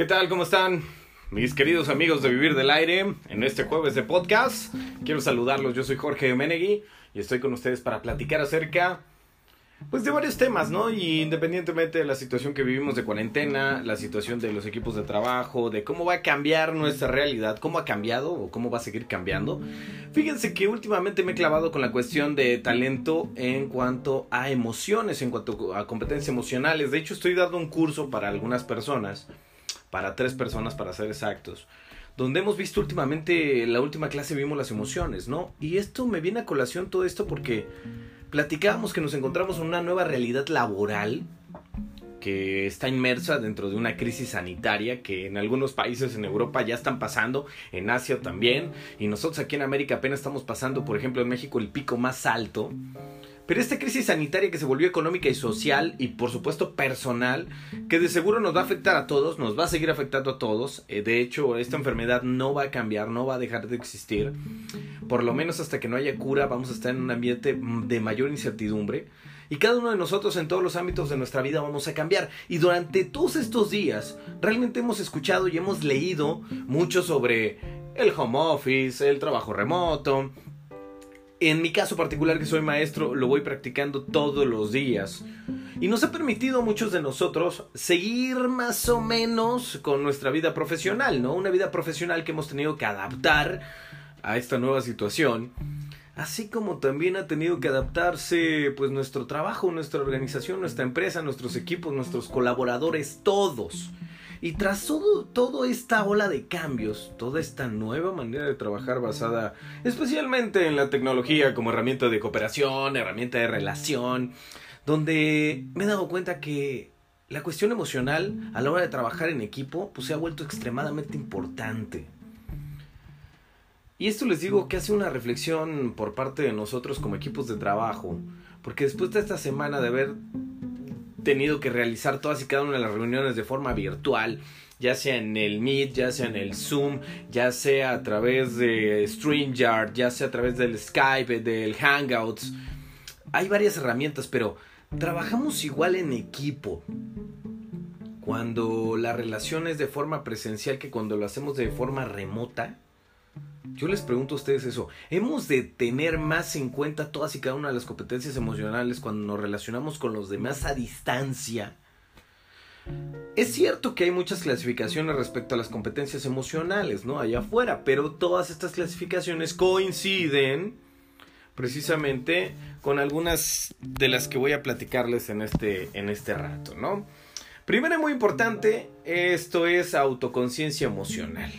¿Qué tal? ¿Cómo están? Mis queridos amigos de Vivir del Aire, en este jueves de podcast, quiero saludarlos. Yo soy Jorge Menegui y estoy con ustedes para platicar acerca pues de varios temas, ¿no? Y independientemente de la situación que vivimos de cuarentena, la situación de los equipos de trabajo, de cómo va a cambiar nuestra realidad, cómo ha cambiado o cómo va a seguir cambiando. Fíjense que últimamente me he clavado con la cuestión de talento en cuanto a emociones, en cuanto a competencias emocionales. De hecho, estoy dando un curso para algunas personas, para tres personas para ser exactos donde hemos visto últimamente, la última clase vimos las emociones, ¿no? Y esto me viene a colación todo esto porque platicábamos que nos encontramos en una nueva realidad laboral que está inmersa dentro de una crisis sanitaria que en algunos países en Europa ya están pasando, en Asia también, y nosotros aquí en América apenas estamos pasando, por ejemplo, en México el pico más alto. Pero esta crisis sanitaria que se volvió económica y social y por supuesto personal, que de seguro nos va a afectar a todos, nos va a seguir afectando a todos. Eh, de hecho, esta enfermedad no va a cambiar, no va a dejar de existir. Por lo menos hasta que no haya cura, vamos a estar en un ambiente de mayor incertidumbre. Y cada uno de nosotros en todos los ámbitos de nuestra vida vamos a cambiar. Y durante todos estos días realmente hemos escuchado y hemos leído mucho sobre el home office, el trabajo remoto, en mi caso particular que soy maestro, lo voy practicando todos los días. Y nos ha permitido a muchos de nosotros seguir más o menos con nuestra vida profesional, ¿no? Una vida profesional que hemos tenido que adaptar a esta nueva situación. Así como también ha tenido que adaptarse pues nuestro trabajo, nuestra organización, nuestra empresa, nuestros equipos, nuestros colaboradores, todos. Y tras todo, toda esta ola de cambios, toda esta nueva manera de trabajar basada especialmente en la tecnología como herramienta de cooperación, herramienta de relación, donde me he dado cuenta que la cuestión emocional a la hora de trabajar en equipo pues se ha vuelto extremadamente importante. Y esto les digo que hace una reflexión por parte de nosotros como equipos de trabajo, porque después de esta semana de haber tenido que realizar todas y cada una de las reuniones de forma virtual, ya sea en el Meet, ya sea en el Zoom, ya sea a través de StreamYard, ya sea a través del Skype, del Hangouts. Hay varias herramientas, pero trabajamos igual en equipo. Cuando la relación es de forma presencial que cuando lo hacemos de forma remota. Yo les pregunto a ustedes eso. ¿Hemos de tener más en cuenta todas y cada una de las competencias emocionales cuando nos relacionamos con los demás a distancia? Es cierto que hay muchas clasificaciones respecto a las competencias emocionales, ¿no? Allá afuera, pero todas estas clasificaciones coinciden precisamente con algunas de las que voy a platicarles en este, en este rato, ¿no? Primero y muy importante, esto es autoconciencia emocional.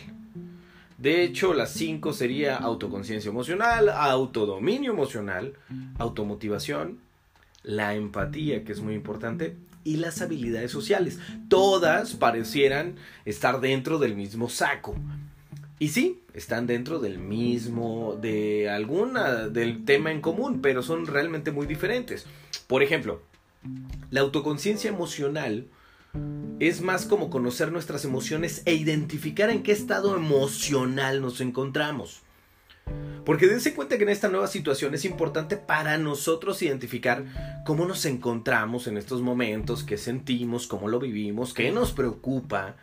De hecho, las cinco sería autoconciencia emocional, autodominio emocional, automotivación, la empatía, que es muy importante, y las habilidades sociales. Todas parecieran estar dentro del mismo saco. Y sí, están dentro del mismo, de alguna, del tema en común, pero son realmente muy diferentes. Por ejemplo, la autoconciencia emocional es más como conocer nuestras emociones e identificar en qué estado emocional nos encontramos. Porque dense cuenta que en esta nueva situación es importante para nosotros identificar cómo nos encontramos en estos momentos, qué sentimos, cómo lo vivimos, qué nos preocupa,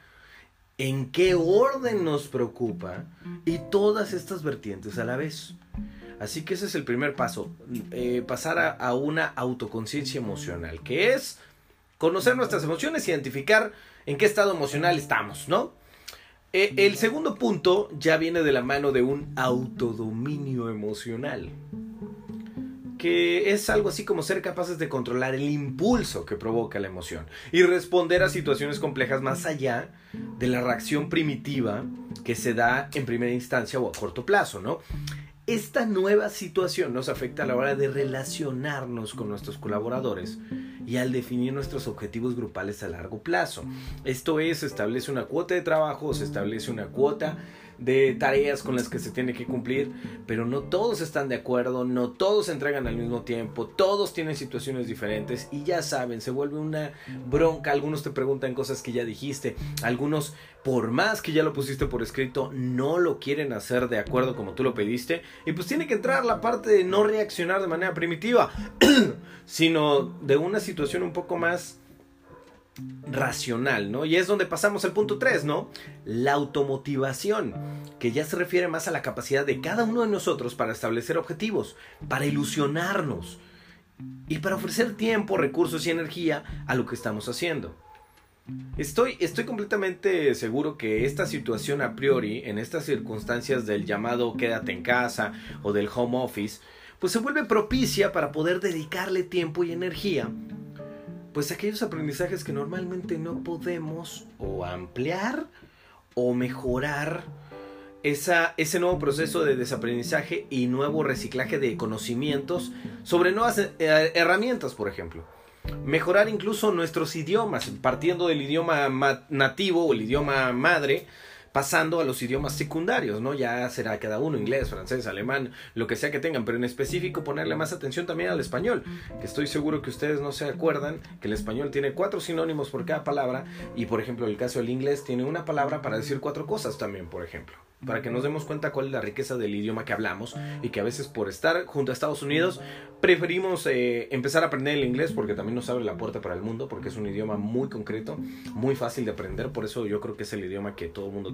en qué orden nos preocupa y todas estas vertientes a la vez. Así que ese es el primer paso, eh, pasar a, a una autoconciencia emocional, que es conocer nuestras emociones, identificar en qué estado emocional estamos, ¿no? Eh, el segundo punto ya viene de la mano de un autodominio emocional, que es algo así como ser capaces de controlar el impulso que provoca la emoción y responder a situaciones complejas más allá de la reacción primitiva que se da en primera instancia o a corto plazo, ¿no? Esta nueva situación nos afecta a la hora de relacionarnos con nuestros colaboradores y al definir nuestros objetivos grupales a largo plazo. Esto es, se establece una cuota de trabajo, se establece una cuota de tareas con las que se tiene que cumplir, pero no todos están de acuerdo, no todos entregan al mismo tiempo, todos tienen situaciones diferentes y ya saben, se vuelve una bronca, algunos te preguntan cosas que ya dijiste, algunos por más que ya lo pusiste por escrito, no lo quieren hacer de acuerdo como tú lo pediste y pues tiene que entrar la parte de no reaccionar de manera primitiva, sino de una situación un poco más racional, ¿no? Y es donde pasamos al punto 3, ¿no? La automotivación, que ya se refiere más a la capacidad de cada uno de nosotros para establecer objetivos, para ilusionarnos y para ofrecer tiempo, recursos y energía a lo que estamos haciendo. Estoy, estoy completamente seguro que esta situación a priori, en estas circunstancias del llamado quédate en casa o del home office, pues se vuelve propicia para poder dedicarle tiempo y energía pues aquellos aprendizajes que normalmente no podemos o ampliar o mejorar esa, ese nuevo proceso de desaprendizaje y nuevo reciclaje de conocimientos sobre nuevas eh, herramientas, por ejemplo. Mejorar incluso nuestros idiomas, partiendo del idioma nativo o el idioma madre, pasando a los idiomas secundarios, ¿no? Ya será cada uno, inglés, francés, alemán, lo que sea que tengan, pero en específico ponerle más atención también al español, que estoy seguro que ustedes no se acuerdan que el español tiene cuatro sinónimos por cada palabra y por ejemplo el caso del inglés tiene una palabra para decir cuatro cosas también, por ejemplo para que nos demos cuenta cuál es la riqueza del idioma que hablamos y que a veces por estar junto a Estados Unidos preferimos eh, empezar a aprender el inglés porque también nos abre la puerta para el mundo porque es un idioma muy concreto, muy fácil de aprender, por eso yo creo que es el idioma que todo el mundo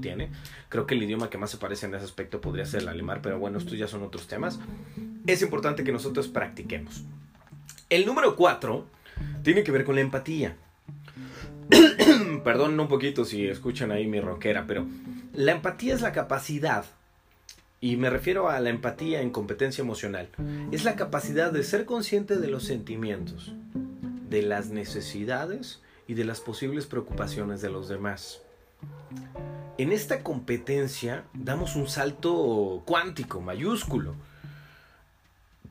Creo que el idioma que más se parece en ese aspecto podría ser el alemán, pero bueno, estos ya son otros temas. Es importante que nosotros practiquemos. El número cuatro tiene que ver con la empatía. Perdón un poquito si escuchan ahí mi rockera, pero la empatía es la capacidad, y me refiero a la empatía en competencia emocional, es la capacidad de ser consciente de los sentimientos, de las necesidades y de las posibles preocupaciones de los demás. En esta competencia damos un salto cuántico, mayúsculo,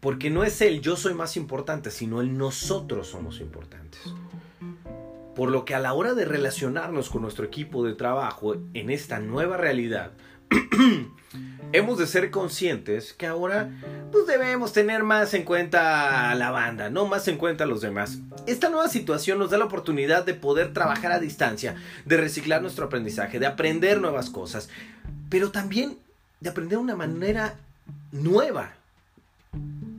porque no es el yo soy más importante, sino el nosotros somos importantes. Por lo que a la hora de relacionarnos con nuestro equipo de trabajo en esta nueva realidad, hemos de ser conscientes que ahora pues debemos tener más en cuenta a la banda, no más en cuenta a los demás. Esta nueva situación nos da la oportunidad de poder trabajar a distancia, de reciclar nuestro aprendizaje, de aprender nuevas cosas, pero también de aprender una manera nueva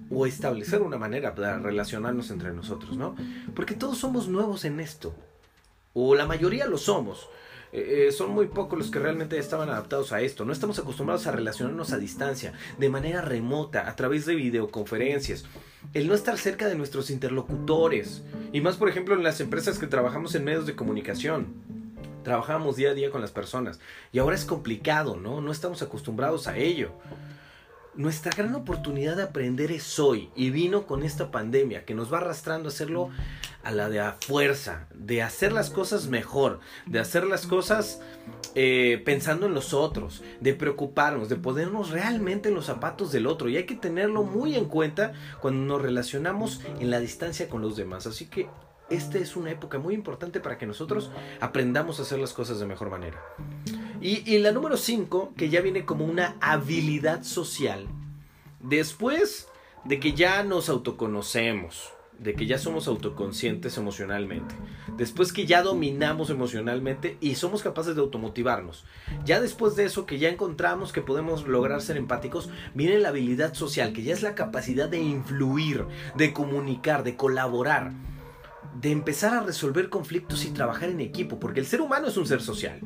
o establecer una manera para relacionarnos entre nosotros, ¿no? Porque todos somos nuevos en esto, o la mayoría lo somos. Eh, son muy pocos los que realmente estaban adaptados a esto. No estamos acostumbrados a relacionarnos a distancia, de manera remota, a través de videoconferencias. El no estar cerca de nuestros interlocutores. Y más, por ejemplo, en las empresas que trabajamos en medios de comunicación. Trabajamos día a día con las personas. Y ahora es complicado, ¿no? No estamos acostumbrados a ello. Nuestra gran oportunidad de aprender es hoy y vino con esta pandemia que nos va arrastrando a hacerlo a la de a fuerza, de hacer las cosas mejor, de hacer las cosas eh, pensando en los otros, de preocuparnos, de ponernos realmente en los zapatos del otro y hay que tenerlo muy en cuenta cuando nos relacionamos en la distancia con los demás. Así que esta es una época muy importante para que nosotros aprendamos a hacer las cosas de mejor manera. Y, la número 5, que ya viene como una habilidad social, después de que ya nos autoconocemos, de que ya somos autoconscientes emocionalmente, después que ya dominamos emocionalmente y somos capaces de automotivarnos, ya después de eso que ya encontramos que podemos lograr ser empáticos, viene la habilidad social, que ya es la capacidad de influir, de comunicar, de colaborar, de empezar a resolver conflictos y trabajar en equipo, porque el ser humano es un ser social.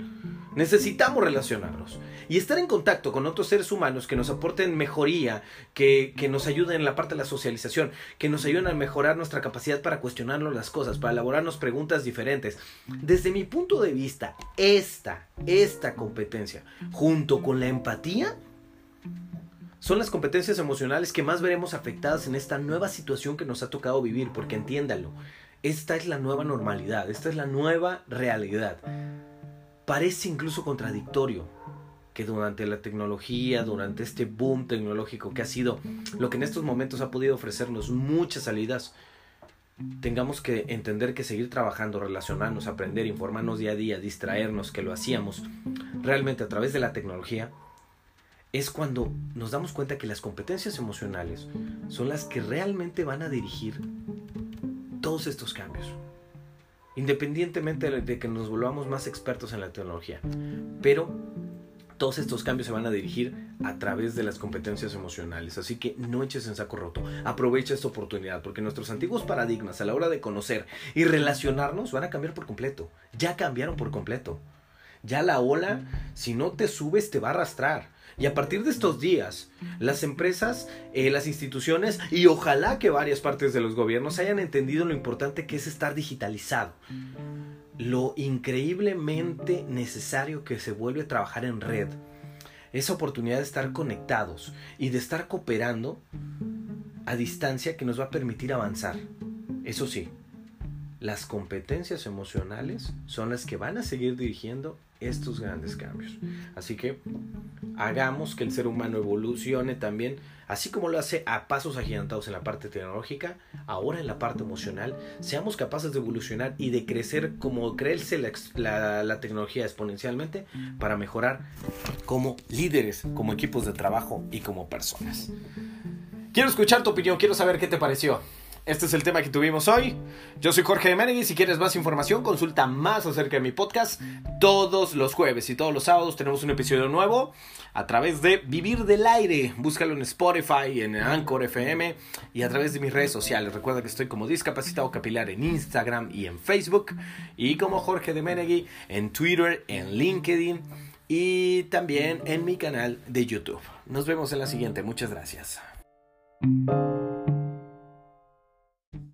Necesitamos relacionarnos y estar en contacto con otros seres humanos que nos aporten mejoría, que, nos ayuden en la parte de la socialización, que nos ayuden a mejorar nuestra capacidad para cuestionarnos las cosas, para elaborarnos preguntas diferentes. Desde mi punto de vista, esta, esta competencia, junto con la empatía, son las competencias emocionales que más veremos afectadas en esta nueva situación que nos ha tocado vivir, porque entiéndalo, esta es la nueva normalidad, esta es la nueva realidad. Parece incluso contradictorio que durante la tecnología, durante este boom tecnológico que ha sido lo que en estos momentos ha podido ofrecernos muchas salidas, tengamos que entender que seguir trabajando, relacionarnos, aprender, informarnos día a día, distraernos, que lo hacíamos realmente a través de la tecnología, es cuando nos damos cuenta que las competencias emocionales son las que realmente van a dirigir todos estos cambios independientemente de que nos volvamos más expertos en la tecnología. Pero todos estos cambios se van a dirigir a través de las competencias emocionales. Así que no eches en saco roto. Aprovecha esta oportunidad porque nuestros antiguos paradigmas a la hora de conocer y relacionarnos van a cambiar por completo. Ya cambiaron por completo. Ya la ola, si no te subes, te va a arrastrar. Y a partir de estos días, las empresas, eh, las instituciones y ojalá que varias partes de los gobiernos hayan entendido lo importante que es estar digitalizado lo increíblemente necesario que se vuelve a trabajar en red, esa oportunidad de estar conectados y de estar cooperando a distancia que nos va a permitir avanzar. Eso sí, las competencias emocionales son las que van a seguir dirigiendo estos grandes cambios. Así que hagamos que el ser humano evolucione también, así como lo hace a pasos agigantados en la parte tecnológica, ahora en la parte emocional, seamos capaces de evolucionar y de crecer como crece la, la tecnología exponencialmente para mejorar como líderes, como equipos de trabajo y como personas. Quiero escuchar tu opinión, quiero saber qué te pareció. Este es el tema que tuvimos hoy. Yo soy Jorge de Menegui. Si quieres más información, consulta más acerca de mi podcast. Todos los jueves y todos los sábados tenemos un episodio nuevo a través de Vivir del Aire. Búscalo en Spotify, en Anchor FM y a través de mis redes sociales. Recuerda que estoy como discapacitado capilar en Instagram y en Facebook. Y como Jorge de Menegui en Twitter, en LinkedIn y también en mi canal de YouTube. Nos vemos en la siguiente. Muchas gracias.